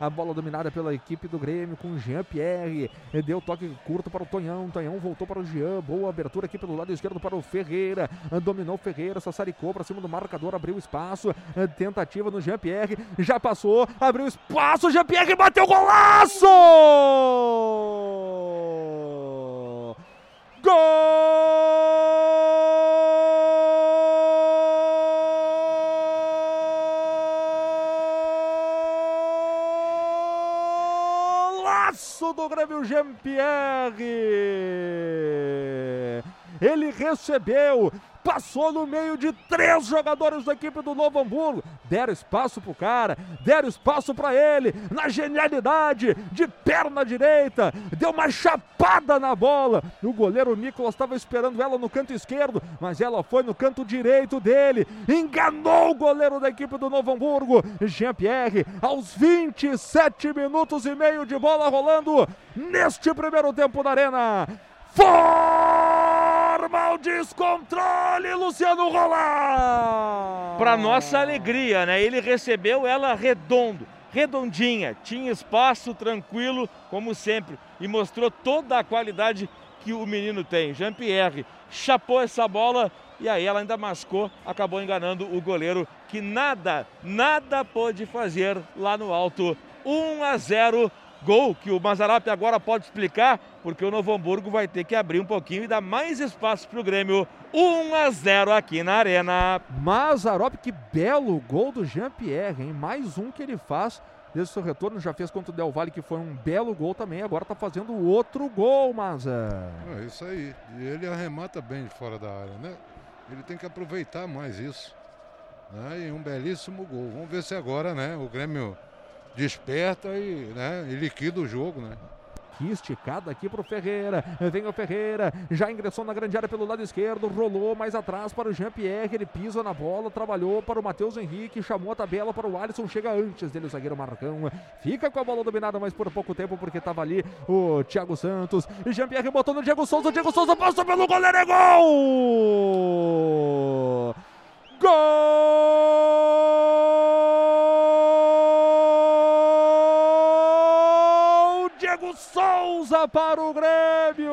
A bola dominada pela equipe do Grêmio com Jean-Pierre. Deu toque curto para o Tonhão. Tonhão voltou para o Jean. Boa abertura aqui pelo lado esquerdo para o Ferreira. Dominou Ferreira. Sassaricou para cima do marcador. Abriu espaço. Tentativa no Jean-Pierre. Já passou. Abriu espaço. Jean-Pierre bateu golaço! Golaço do Grêmio Jean-Pierre! Ele recebeu, passou no meio de três jogadores da equipe do Novo Hamburgo. Deram espaço pro cara, deram espaço para ele, na genialidade, de perna direita, deu uma chapada na bola. O goleiro Nicolas estava esperando ela no canto esquerdo, mas ela foi no canto direito dele. Enganou o goleiro da equipe do Novo Hamburgo, Jean-Pierre, aos 27 minutos e meio de bola rolando neste primeiro tempo da Arena. Forma o descontrole, Luciano Rolar! Para nossa alegria, né? Ele recebeu ela redondo, redondinha, tinha espaço tranquilo, como sempre, e mostrou toda a qualidade que o menino tem. Jean-Pierre chapou essa bola e aí ela ainda mascou, acabou enganando o goleiro que nada, nada pôde fazer lá no alto. 1 a 0 Gol que o Mazarop agora pode explicar, porque o Novo Hamburgo vai ter que abrir um pouquinho e dar mais espaço para o Grêmio. 1 a 0 aqui na Arena. Mazarop, que belo gol do Jean-Pierre, hein? Mais um que ele faz desde o seu retorno. Já fez contra o Del Valle, que foi um belo gol também. Agora está fazendo outro gol, Maza. É isso aí. E ele arremata bem de fora da área, né? Ele tem que aproveitar mais isso. Né? E um belíssimo gol. Vamos ver se agora, né? O Grêmio desperta e, né, e liquida o jogo, né? Que esticada aqui para o Ferreira. Vem o Ferreira, já ingressou na grande área pelo lado esquerdo, rolou mais atrás para o Jean-Pierre. Ele pisa na bola, trabalhou para o Matheus Henrique, chamou a tabela para o Alisson. Chega antes dele o zagueiro Marcão. Fica com a bola dominada, mas por pouco tempo, porque estava ali o Thiago Santos. Jean-Pierre botou no Diego Souza. O Diego Souza passou pelo goleiro. É gol! Gol! Souza para o Grêmio!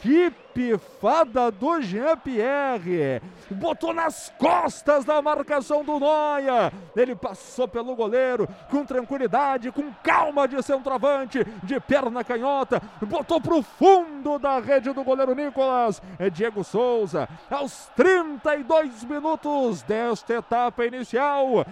Que pifada do Jean-Pierre! Botou nas costas da marcação do Noia. Ele passou pelo goleiro com tranquilidade, com calma de centroavante, de perna canhota. Botou para o fundo da rede do goleiro Nicolas. É Diego Souza, aos 32 minutos desta etapa inicial.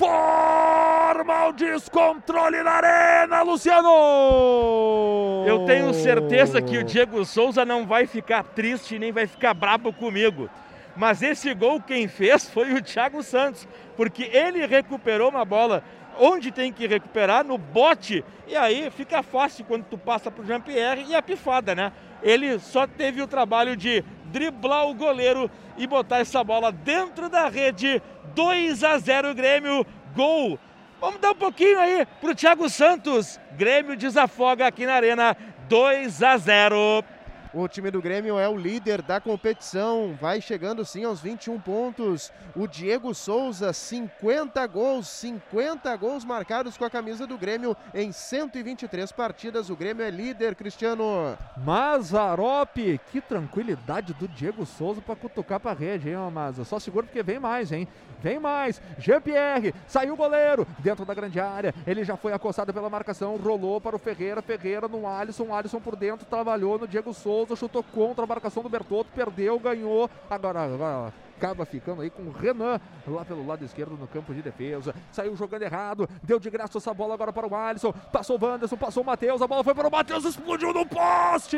Forma o descontrole na arena, Luciano! Eu tenho certeza que o Diego Souza não vai ficar triste nem vai ficar brabo comigo. Mas esse gol quem fez foi o Thiago Santos, porque ele recuperou uma bola onde tem que recuperar, no bote, e aí fica fácil quando tu passa pro Jean-Pierre e a pifada, né? Ele só teve o trabalho de driblar o goleiro e botar essa bola dentro da rede. 2 a 0 Grêmio, gol. Vamos dar um pouquinho aí pro Thiago Santos. Grêmio desafoga aqui na Arena, 2 a 0. O time do Grêmio é o líder da competição, vai chegando sim aos 21 pontos. O Diego Souza, 50 gols, 50 gols marcados com a camisa do Grêmio em 123 partidas. O Grêmio é líder, Cristiano. Mazarop, que tranquilidade do Diego Souza para cutucar para a rede, hein, Maza? Só segura porque vem mais, hein? Vem mais. Jean-Pierre, saiu o goleiro dentro da grande área. Ele já foi acostado pela marcação, rolou para o Ferreira. Ferreira no Alisson, Alisson por dentro, trabalhou no Diego Souza. Souza chutou contra a marcação do Bertotto, perdeu, ganhou. Agora, agora acaba ficando aí com o Renan lá pelo lado esquerdo no campo de defesa. Saiu jogando errado, deu de graça essa bola agora para o Alisson. Passou o Wanderson, passou o Matheus, a bola foi para o Matheus, explodiu no poste!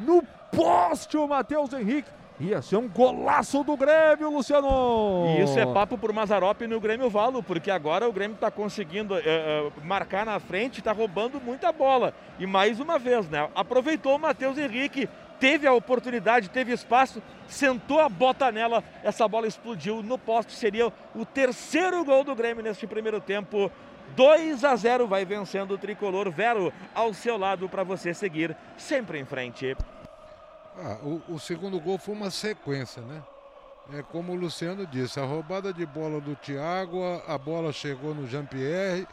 No poste o Matheus Henrique. Ia ser um golaço do Grêmio, Luciano! E isso é papo por Mazarop no Grêmio Valo, porque agora o Grêmio está conseguindo é, marcar na frente, está roubando muita bola. E mais uma vez, né? Aproveitou o Matheus Henrique, teve a oportunidade, teve espaço, sentou a bota nela, essa bola explodiu no poste. Seria o terceiro gol do Grêmio neste primeiro tempo. 2 a 0 vai vencendo o tricolor Vero ao seu lado para você seguir sempre em frente. Ah, o, o, segundo gol foi uma sequência, né? É como o Luciano disse, a roubada de bola do Thiago, a, a bola chegou no Jean-Pierre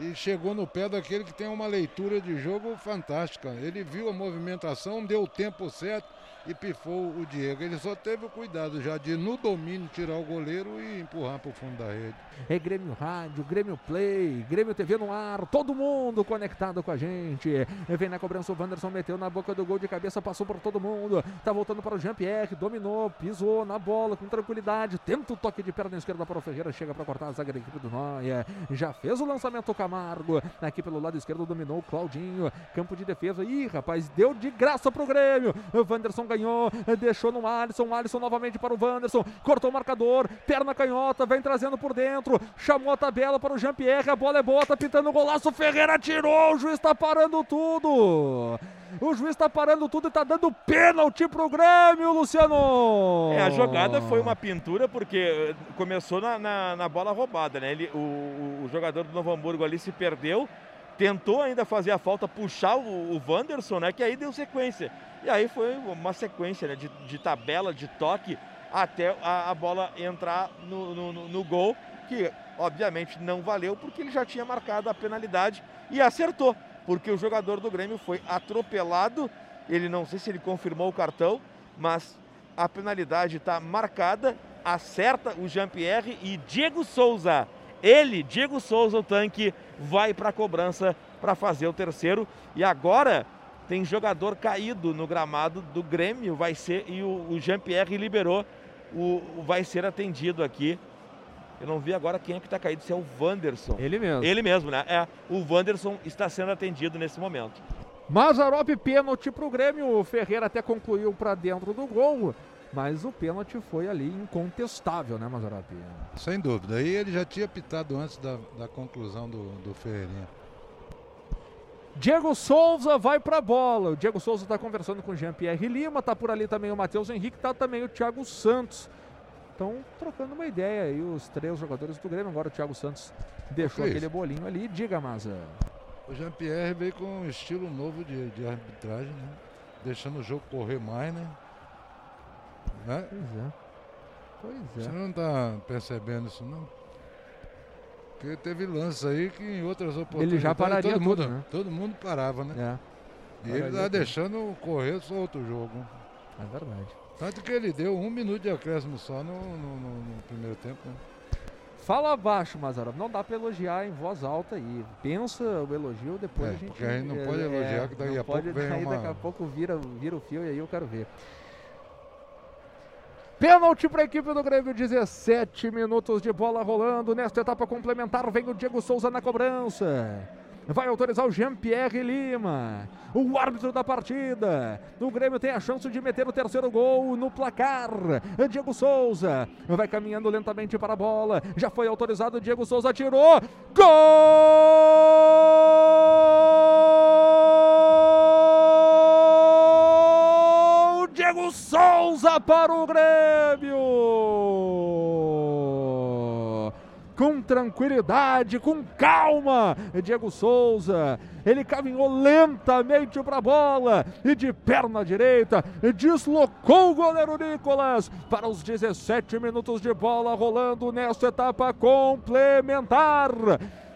e chegou no pé daquele que tem uma leitura de jogo fantástica. Ele viu a movimentação, deu o tempo certo e pifou o Diego. Ele só teve o cuidado já de, no domínio, tirar o goleiro e empurrar para o fundo da rede. É Grêmio Rádio, Grêmio Play, Grêmio TV no ar, todo mundo conectado com a gente. Vem na cobrança, o Wanderson meteu na boca do gol de cabeça, passou por todo mundo. Tá voltando para o Jean-Pierre, dominou, pisou na bola com tranquilidade. Tenta o toque de perna esquerda para o Ferreira, chega para cortar a zaga da equipe do Noia. Já fez o lançamento Camargo. Aqui pelo lado esquerdo dominou o Claudinho. Campo de defesa. Ih, rapaz, deu de graça pro Grêmio. O Wanderson ganhou, deixou no Alisson. Alisson novamente para o Wanderson. Cortou o marcador, perna canhota, vem trazendo por dentro. Chamou a tabela para o Jean-Pierre. A bola é boa, tá pintando o golaço. Ferreira tirou. O juiz está parando tudo. O juiz está parando tudo e está dando pênalti pro Grêmio, Luciano. É, a jogada foi uma pintura porque eh, começou na, na, na bola roubada, né? Ele, o, o, jogador do Novo Hamburgo ali se perdeu, tentou ainda fazer a falta, puxar o, o Wanderson, né? Que aí deu sequência. E aí foi uma sequência né, de, de tabela, de toque, até a, a bola entrar no, no, no gol, que obviamente não valeu porque ele já tinha marcado a penalidade e acertou porque o jogador do Grêmio foi atropelado. Ele não sei se ele confirmou o cartão, mas a penalidade está marcada. Acerta o Jean-Pierre e Diego Souza. Ele, Diego Souza, o tanque, vai para a cobrança para fazer o terceiro. E agora tem jogador caído no gramado do Grêmio, vai ser e o, Jean-Pierre liberou, o, vai ser atendido aqui eu não vi agora quem é que está caído, se é o Wanderson. Ele mesmo. Ele mesmo, né? É, o Wanderson está sendo atendido nesse momento. Mazarop, pênalti para o Grêmio. O Ferreira até concluiu para dentro do gol. Mas o pênalti foi ali incontestável, né, Mazarop? Sem dúvida. Aí ele já tinha pitado antes da, da conclusão do, do Ferreirinha. Diego Souza vai para a bola. O Diego Souza está conversando com o Jean-Pierre Lima. Tá por ali também o Matheus Henrique. Tá também o Thiago Santos estão trocando uma ideia aí, os três jogadores do Grêmio. Agora o Thiago Santos deixou aquele bolinho ali. Diga, Maza. O Jean-Pierre veio com um estilo novo de, de arbitragem, né? Deixando o jogo correr mais, né? né? Pois é. Pois é. Você não está percebendo isso, não? Porque teve lances aí que em outras oportunidades. Ele já pararia todo mundo, mundo, né? Todo mundo parava, né? É. E ele tá deixando correr solto o jogo. É verdade. Tanto que ele deu um minuto de acréscimo só no, no, no, no primeiro tempo. Né? Fala abaixo, Mazarov. Não dá para elogiar em voz alta aí. Pensa o elogio, depois é, a gente. Porque a gente não pode elogiar, é, que daqui a pode, pouco vem daí uma... daqui a pouco vira, vira o fio e aí eu quero ver. Pênalti para a equipe do Grêmio, 17 minutos de bola rolando. Nesta etapa complementar, vem o Diego Souza na cobrança vai autorizar o Jean-Pierre Lima, o árbitro da partida. O Grêmio tem a chance de meter o terceiro gol no placar. Diego Souza vai caminhando lentamente para a bola. Já foi autorizado, Diego Souza tirou. Gol! Diego Souza para o Grêmio! Tranquilidade, com calma. Diego Souza, ele caminhou lentamente para a bola e de perna direita deslocou o goleiro Nicolas para os 17 minutos de bola rolando nesta etapa complementar.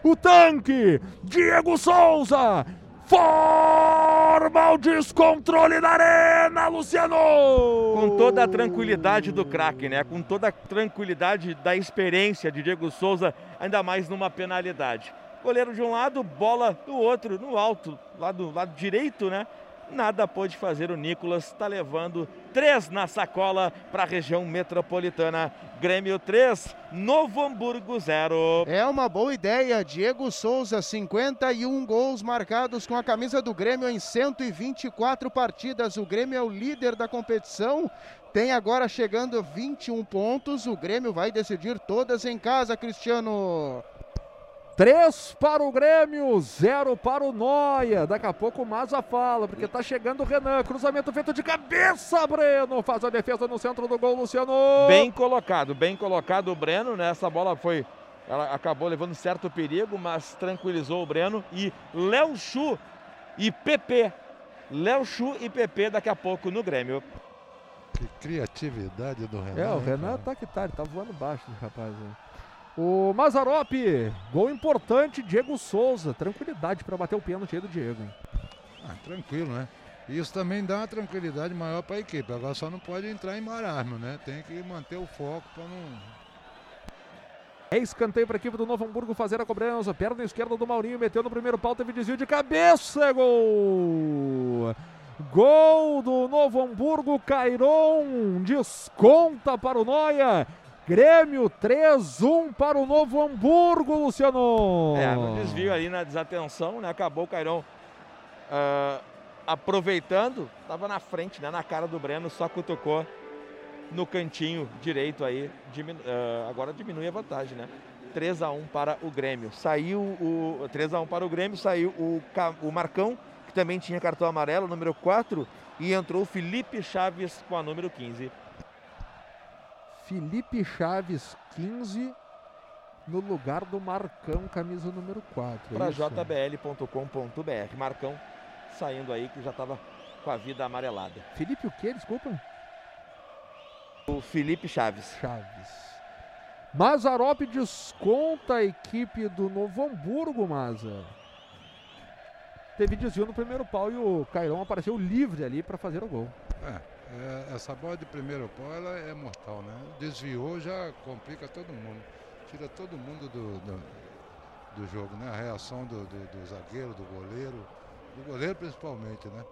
O tanque, Diego Souza, forma o descontrole na arena, Luciano! Com toda a tranquilidade do craque, né? Com toda a tranquilidade da experiência de Diego Souza, ainda mais numa penalidade. Goleiro de um lado, bola do outro, no alto, lado, lado direito, né? Nada pôde fazer. O Nicolas está levando três na sacola para a região metropolitana. Grêmio 3, Novo Hamburgo 0. É uma boa ideia. Diego Souza, 51 gols marcados com a camisa do Grêmio em 124 partidas. O Grêmio é o líder da competição. Tem agora chegando 21 pontos. O Grêmio vai decidir todas em casa, Cristiano. 3 para o Grêmio, 0 para o Noia. Daqui a pouco o Maza fala, porque tá chegando o Renan. Cruzamento feito de cabeça, Breno. Faz a defesa no centro do gol, Luciano. Bem colocado, bem colocado o Breno, né? Essa bola foi. Ela acabou levando certo perigo, mas tranquilizou o Breno. E Léo Chu e PP. Léo Chu e PP daqui a pouco no Grêmio. Que criatividade do Renan. É, o Renan cara? tá que tá, ele tá voando baixo, rapaz aí. O Mazarop, gol importante, Diego Souza. Tranquilidade para bater o pênalti aí do Diego. Ah, tranquilo, né? Isso também dá uma tranquilidade maior para a equipe. Agora só não pode entrar em marasmo, né? Tem que manter o foco para não. É escanteio para a equipe do Novo Hamburgo fazer a cobrança. Perna esquerda do Maurinho, meteu no primeiro pau, teve desvio de cabeça. é Gol! Gol do Novo Hamburgo, Cairon desconta para o Noia. Grêmio 3-1 para o Novo Hamburgo, Luciano. É, no desvio ali na desatenção, né? Acabou o Cairão ah, aproveitando, estava na frente, né? Na cara do Breno, só cutucou no cantinho direito aí. diminu- ah, agora diminui a vantagem, né? 3 a 1 para o Grêmio. Saiu o 3 a 1 para o Grêmio, saiu o, o Marcão, que também tinha cartão amarelo, número 4, e entrou o Felipe Chaves com a número 15. Felipe Chaves, 15, no lugar do Marcão, camisa número 4. para jbl.com.br. Marcão saindo aí que já estava com a vida amarelada. Felipe o quê? Desculpa. O Felipe Chaves. Chaves. Mazarop desconta a equipe do Novo Hamburgo, Maza. Teve desvio no primeiro pau e o Cairon apareceu livre ali para fazer o gol. É, é, essa bola de primeiro pau ela é mortal, né? Desviou já complica todo mundo. Tira todo mundo do, do, do jogo, né? A reação do, do, do zagueiro, do goleiro. Do goleiro principalmente, né?